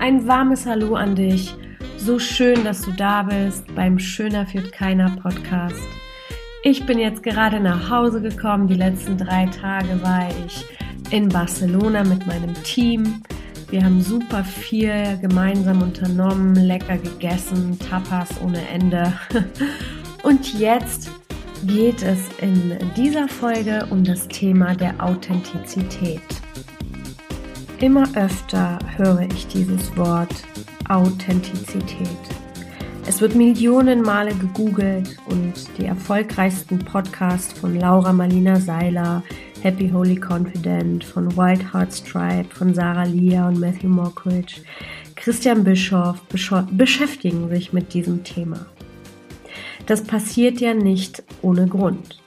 Ein warmes Hallo an dich. So schön, dass du da bist beim Schöner führt keiner Podcast. Ich bin jetzt gerade nach Hause gekommen. Die letzten drei Tage war ich in Barcelona mit meinem Team. Wir haben super viel gemeinsam unternommen, lecker gegessen, Tapas ohne Ende. Und jetzt geht es in dieser Folge um das Thema der Authentizität. Immer öfter höre ich dieses Wort Authentizität. Es wird Millionen Male gegoogelt und die erfolgreichsten Podcasts von Laura Marlina Seiler, Happy Holy Confident, von Wild Heart Tribe, von Sarah Lia und Matthew Mockridge, Christian Bischoff beschäftigen sich mit diesem Thema. Das passiert ja nicht ohne Grund.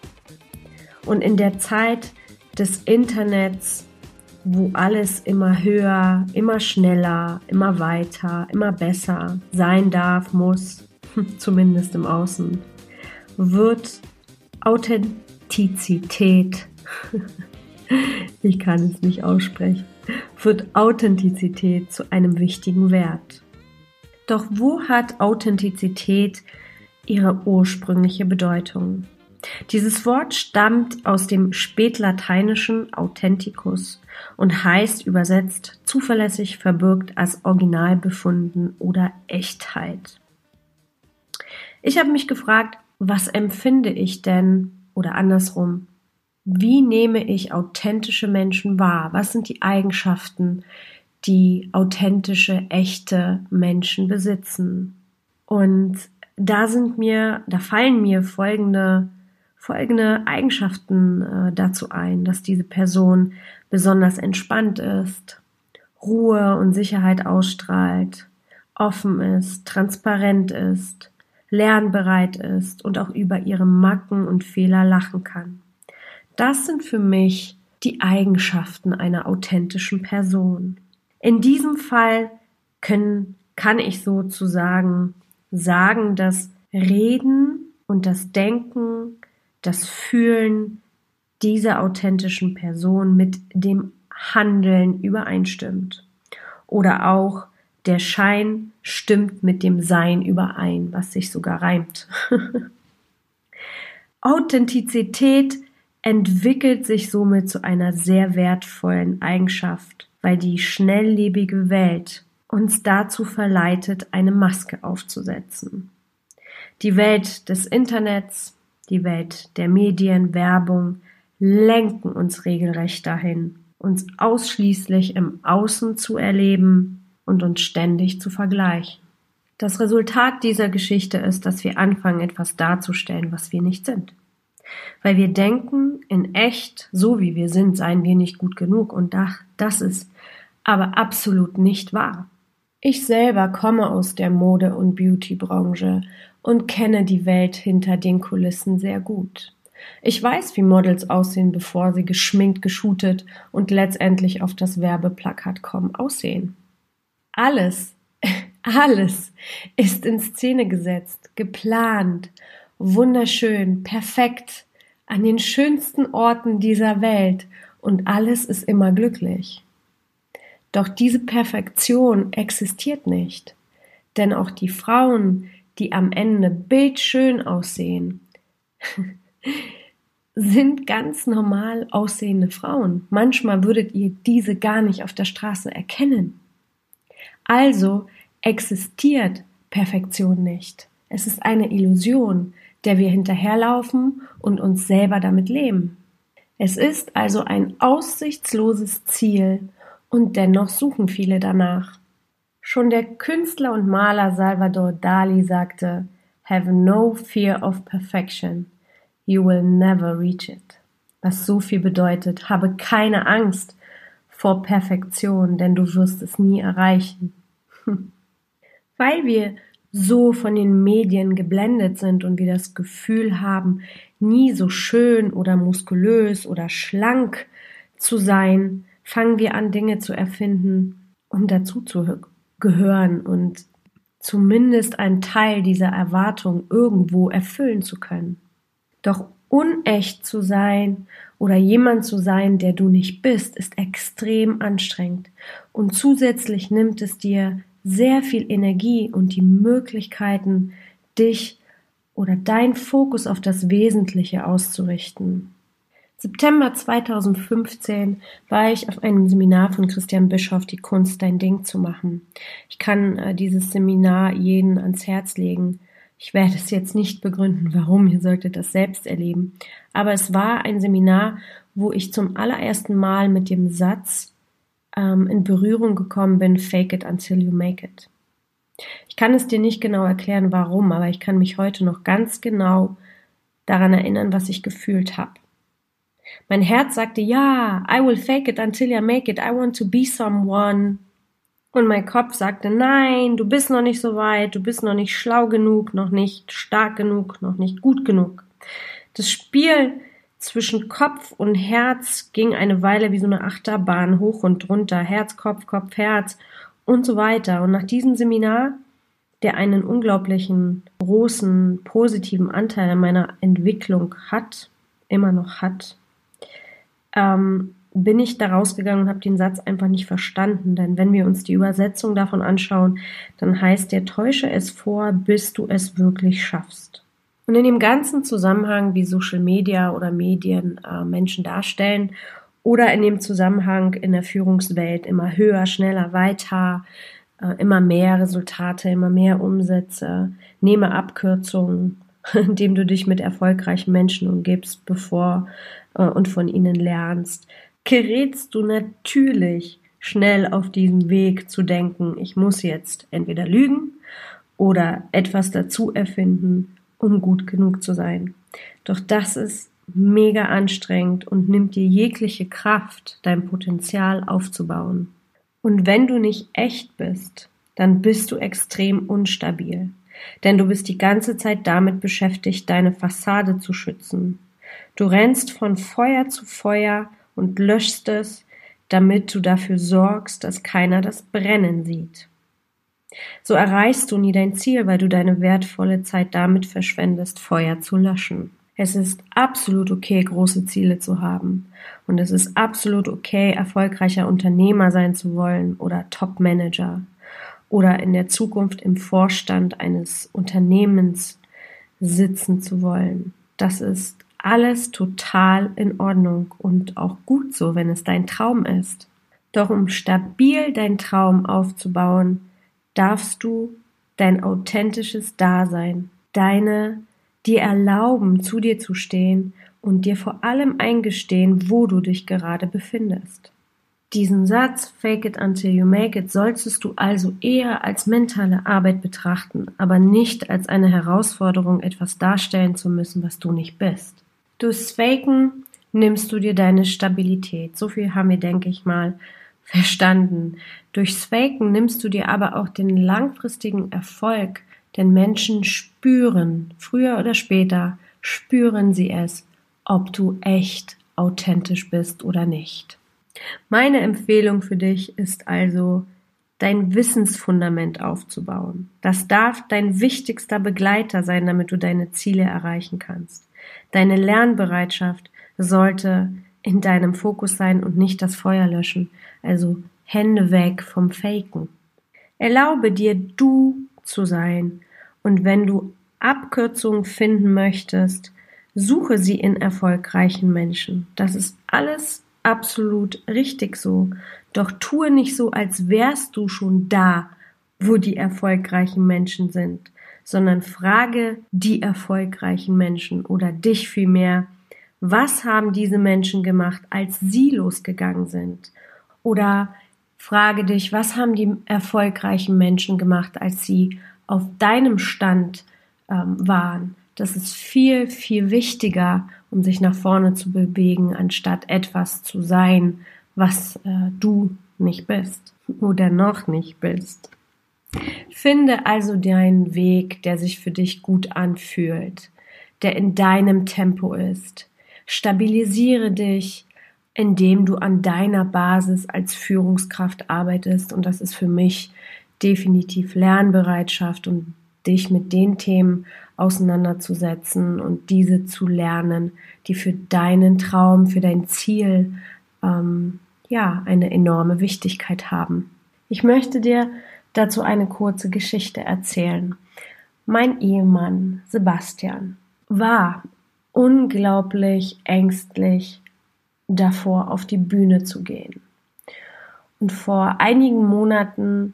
Und in der Zeit des Internets wo alles immer höher, immer schneller, immer weiter, immer besser sein darf, muss, zumindest im Außen, wird Authentizität, ich kann es nicht aussprechen, wird Authentizität zu einem wichtigen Wert. Doch wo hat Authentizität ihre ursprüngliche Bedeutung? Dieses Wort stammt aus dem spätlateinischen authenticus und heißt übersetzt zuverlässig verbirgt als Original befunden oder Echtheit. Ich habe mich gefragt, was empfinde ich denn oder andersrum, wie nehme ich authentische Menschen wahr? Was sind die Eigenschaften, die authentische, echte Menschen besitzen? Und da sind mir, da fallen mir folgende folgende Eigenschaften äh, dazu ein, dass diese Person besonders entspannt ist, Ruhe und Sicherheit ausstrahlt, offen ist, transparent ist, lernbereit ist und auch über ihre Macken und Fehler lachen kann. Das sind für mich die Eigenschaften einer authentischen Person. In diesem Fall können, kann ich sozusagen sagen, dass Reden und das Denken das Fühlen dieser authentischen Person mit dem Handeln übereinstimmt. Oder auch der Schein stimmt mit dem Sein überein, was sich sogar reimt. Authentizität entwickelt sich somit zu einer sehr wertvollen Eigenschaft, weil die schnelllebige Welt uns dazu verleitet, eine Maske aufzusetzen. Die Welt des Internets, die Welt der Medien, Werbung lenken uns regelrecht dahin, uns ausschließlich im Außen zu erleben und uns ständig zu vergleichen. Das Resultat dieser Geschichte ist, dass wir anfangen, etwas darzustellen, was wir nicht sind. Weil wir denken, in echt, so wie wir sind, seien wir nicht gut genug und das ist aber absolut nicht wahr. Ich selber komme aus der Mode- und Beauty-Branche und kenne die Welt hinter den Kulissen sehr gut. Ich weiß, wie Models aussehen, bevor sie geschminkt, geshootet und letztendlich auf das Werbeplakat kommen, aussehen. Alles, alles ist in Szene gesetzt, geplant, wunderschön, perfekt, an den schönsten Orten dieser Welt und alles ist immer glücklich. Doch diese Perfektion existiert nicht, denn auch die Frauen, die am Ende bildschön aussehen, sind ganz normal aussehende Frauen. Manchmal würdet ihr diese gar nicht auf der Straße erkennen. Also existiert Perfektion nicht. Es ist eine Illusion, der wir hinterherlaufen und uns selber damit leben. Es ist also ein aussichtsloses Ziel und dennoch suchen viele danach. Schon der Künstler und Maler Salvador Dali sagte, Have no fear of perfection. You will never reach it. Was so viel bedeutet, habe keine Angst vor Perfektion, denn du wirst es nie erreichen. Weil wir so von den Medien geblendet sind und wir das Gefühl haben, nie so schön oder muskulös oder schlank zu sein, fangen wir an, Dinge zu erfinden, um dazu zu gehören und zumindest einen Teil dieser Erwartung irgendwo erfüllen zu können. Doch unecht zu sein oder jemand zu sein, der du nicht bist, ist extrem anstrengend. Und zusätzlich nimmt es dir sehr viel Energie und die Möglichkeiten, dich oder dein Fokus auf das Wesentliche auszurichten. September 2015 war ich auf einem Seminar von Christian Bischoff, die Kunst, dein Ding zu machen. Ich kann äh, dieses Seminar jeden ans Herz legen. Ich werde es jetzt nicht begründen, warum, ihr solltet das selbst erleben. Aber es war ein Seminar, wo ich zum allerersten Mal mit dem Satz ähm, in Berührung gekommen bin, fake it until you make it. Ich kann es dir nicht genau erklären, warum, aber ich kann mich heute noch ganz genau daran erinnern, was ich gefühlt habe. Mein Herz sagte, ja, I will fake it until I make it. I want to be someone. Und mein Kopf sagte, nein, du bist noch nicht so weit, du bist noch nicht schlau genug, noch nicht stark genug, noch nicht gut genug. Das Spiel zwischen Kopf und Herz ging eine Weile wie so eine Achterbahn hoch und runter, Herz, Kopf, Kopf, Herz und so weiter. Und nach diesem Seminar, der einen unglaublichen, großen, positiven Anteil an meiner Entwicklung hat, immer noch hat, ähm, bin ich da rausgegangen und habe den Satz einfach nicht verstanden. Denn wenn wir uns die Übersetzung davon anschauen, dann heißt der Täusche es vor, bis du es wirklich schaffst. Und in dem ganzen Zusammenhang, wie Social Media oder Medien äh, Menschen darstellen, oder in dem Zusammenhang in der Führungswelt immer höher, schneller, weiter, äh, immer mehr Resultate, immer mehr Umsätze, nehme Abkürzungen, indem du dich mit erfolgreichen Menschen umgibst, bevor äh, und von ihnen lernst, gerätst du natürlich schnell auf diesen Weg zu denken, ich muss jetzt entweder lügen oder etwas dazu erfinden, um gut genug zu sein. Doch das ist mega anstrengend und nimmt dir jegliche Kraft, dein Potenzial aufzubauen. Und wenn du nicht echt bist, dann bist du extrem unstabil. Denn du bist die ganze Zeit damit beschäftigt, deine Fassade zu schützen. Du rennst von Feuer zu Feuer und löschst es, damit du dafür sorgst, dass keiner das Brennen sieht. So erreichst du nie dein Ziel, weil du deine wertvolle Zeit damit verschwendest, Feuer zu löschen. Es ist absolut okay, große Ziele zu haben. Und es ist absolut okay, erfolgreicher Unternehmer sein zu wollen oder Top-Manager oder in der Zukunft im Vorstand eines Unternehmens sitzen zu wollen. Das ist alles total in Ordnung und auch gut so, wenn es dein Traum ist. Doch um stabil dein Traum aufzubauen, darfst du dein authentisches Dasein, deine dir erlauben, zu dir zu stehen und dir vor allem eingestehen, wo du dich gerade befindest. Diesen Satz Fake it until you make it solltest du also eher als mentale Arbeit betrachten, aber nicht als eine Herausforderung, etwas darstellen zu müssen, was du nicht bist. Durchs Faken nimmst du dir deine Stabilität. So viel haben wir, denke ich mal, verstanden. Durchs Faken nimmst du dir aber auch den langfristigen Erfolg, denn Menschen spüren, früher oder später spüren sie es, ob du echt authentisch bist oder nicht. Meine Empfehlung für dich ist also, dein Wissensfundament aufzubauen. Das darf dein wichtigster Begleiter sein, damit du deine Ziele erreichen kannst. Deine Lernbereitschaft sollte in deinem Fokus sein und nicht das Feuer löschen. Also Hände weg vom Faken. Erlaube dir, du zu sein. Und wenn du Abkürzungen finden möchtest, suche sie in erfolgreichen Menschen. Das ist alles absolut richtig so. Doch tue nicht so, als wärst du schon da, wo die erfolgreichen Menschen sind sondern frage die erfolgreichen Menschen oder dich vielmehr, was haben diese Menschen gemacht, als sie losgegangen sind? Oder frage dich, was haben die erfolgreichen Menschen gemacht, als sie auf deinem Stand ähm, waren? Das ist viel, viel wichtiger, um sich nach vorne zu bewegen, anstatt etwas zu sein, was äh, du nicht bist oder noch nicht bist. Finde also deinen Weg, der sich für dich gut anfühlt, der in deinem Tempo ist. Stabilisiere dich, indem du an deiner Basis als Führungskraft arbeitest und das ist für mich definitiv Lernbereitschaft und dich mit den Themen auseinanderzusetzen und diese zu lernen, die für deinen Traum, für dein Ziel ähm, ja eine enorme Wichtigkeit haben. Ich möchte dir dazu eine kurze Geschichte erzählen. Mein Ehemann Sebastian war unglaublich ängstlich davor, auf die Bühne zu gehen. Und vor einigen Monaten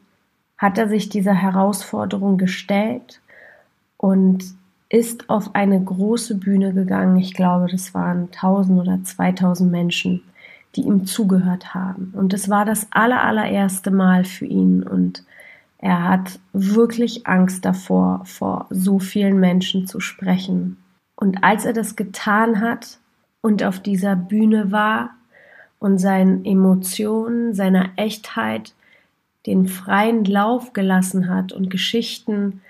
hat er sich dieser Herausforderung gestellt und ist auf eine große Bühne gegangen. Ich glaube, das waren 1000 oder 2000 Menschen, die ihm zugehört haben. Und es war das aller, allererste Mal für ihn. Und er hat wirklich Angst davor, vor so vielen Menschen zu sprechen. Und als er das getan hat und auf dieser Bühne war und seinen Emotionen, seiner Echtheit den freien Lauf gelassen hat und Geschichten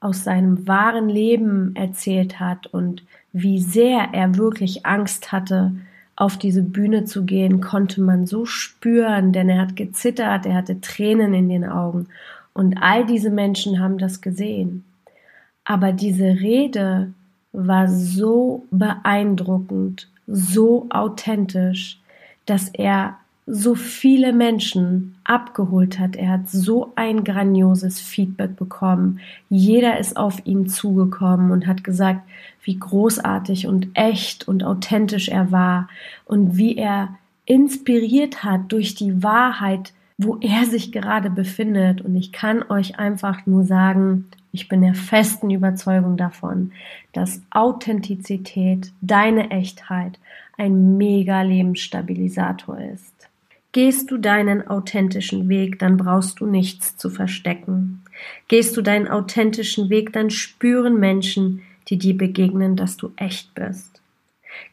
aus seinem wahren Leben erzählt hat und wie sehr er wirklich Angst hatte, auf diese Bühne zu gehen, konnte man so spüren, denn er hat gezittert, er hatte Tränen in den Augen und all diese Menschen haben das gesehen. Aber diese Rede war so beeindruckend, so authentisch, dass er so viele Menschen abgeholt hat. Er hat so ein grandioses Feedback bekommen. Jeder ist auf ihn zugekommen und hat gesagt, wie großartig und echt und authentisch er war und wie er inspiriert hat durch die Wahrheit, wo er sich gerade befindet. Und ich kann euch einfach nur sagen, ich bin der festen Überzeugung davon, dass Authentizität, deine Echtheit ein mega Lebensstabilisator ist. Gehst du deinen authentischen Weg, dann brauchst du nichts zu verstecken. Gehst du deinen authentischen Weg, dann spüren Menschen, die dir begegnen, dass du echt bist.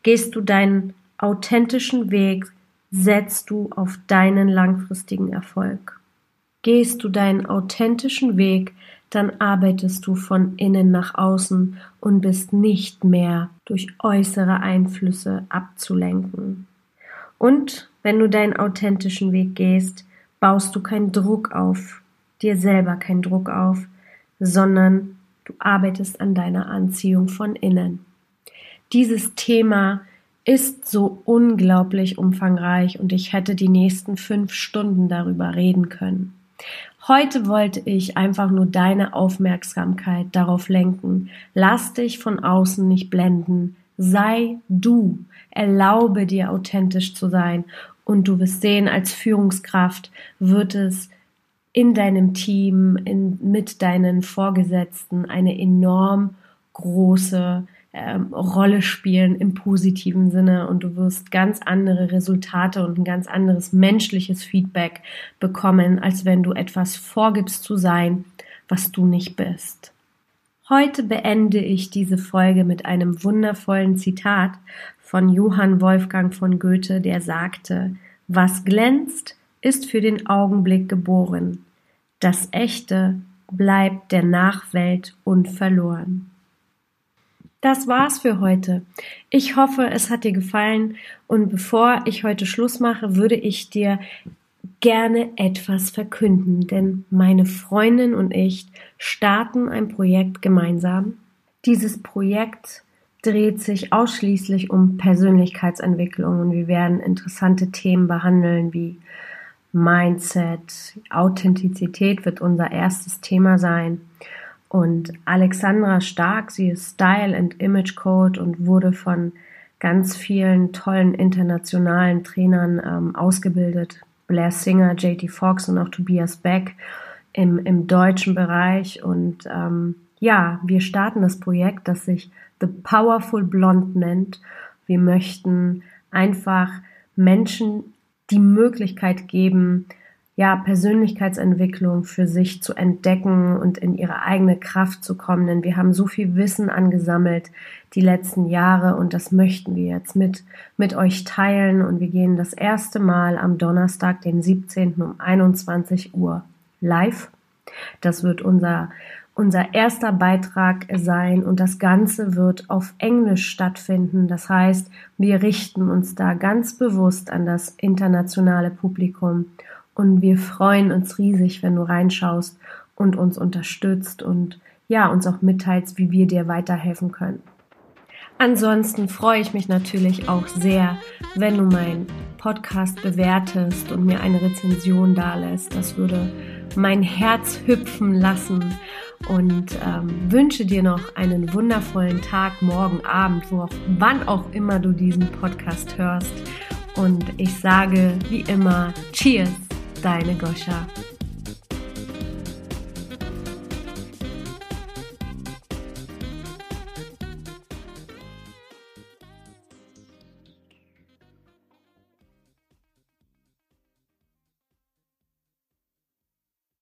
Gehst du deinen authentischen Weg, setzt du auf deinen langfristigen Erfolg. Gehst du deinen authentischen Weg, dann arbeitest du von innen nach außen und bist nicht mehr durch äußere Einflüsse abzulenken. Und wenn du deinen authentischen Weg gehst, baust du keinen Druck auf, dir selber keinen Druck auf, sondern du arbeitest an deiner Anziehung von innen. Dieses Thema ist so unglaublich umfangreich und ich hätte die nächsten fünf Stunden darüber reden können. Heute wollte ich einfach nur deine Aufmerksamkeit darauf lenken. Lass dich von außen nicht blenden. Sei du. Erlaube dir authentisch zu sein und du wirst sehen, als Führungskraft wird es in deinem Team, in, mit deinen Vorgesetzten eine enorm große ähm, Rolle spielen im positiven Sinne und du wirst ganz andere Resultate und ein ganz anderes menschliches Feedback bekommen, als wenn du etwas vorgibst zu sein, was du nicht bist. Heute beende ich diese Folge mit einem wundervollen Zitat von Johann Wolfgang von Goethe, der sagte, was glänzt, ist für den Augenblick geboren. Das Echte bleibt der Nachwelt unverloren. Das war's für heute. Ich hoffe, es hat dir gefallen und bevor ich heute Schluss mache, würde ich dir gerne etwas verkünden, denn meine Freundin und ich starten ein Projekt gemeinsam. Dieses Projekt dreht sich ausschließlich um Persönlichkeitsentwicklung und wir werden interessante Themen behandeln wie Mindset, Authentizität wird unser erstes Thema sein. Und Alexandra Stark, sie ist Style and Image Code und wurde von ganz vielen tollen internationalen Trainern ähm, ausgebildet. Blair Singer, JT Fox und auch Tobias Beck im, im deutschen Bereich. Und ähm, ja, wir starten das Projekt, das sich The Powerful Blonde nennt. Wir möchten einfach Menschen die Möglichkeit geben, ja, Persönlichkeitsentwicklung für sich zu entdecken und in ihre eigene Kraft zu kommen. Denn wir haben so viel Wissen angesammelt die letzten Jahre und das möchten wir jetzt mit, mit euch teilen. Und wir gehen das erste Mal am Donnerstag, den 17. um 21 Uhr live. Das wird unser, unser erster Beitrag sein und das Ganze wird auf Englisch stattfinden. Das heißt, wir richten uns da ganz bewusst an das internationale Publikum und wir freuen uns riesig, wenn du reinschaust und uns unterstützt und ja, uns auch mitteilst, wie wir dir weiterhelfen können. Ansonsten freue ich mich natürlich auch sehr, wenn du meinen Podcast bewertest und mir eine Rezension dalässt. Das würde mein Herz hüpfen lassen und ähm, wünsche dir noch einen wundervollen Tag, morgen, Abend, wo auch, wann auch immer du diesen Podcast hörst. Und ich sage wie immer, Cheers, deine Goscha.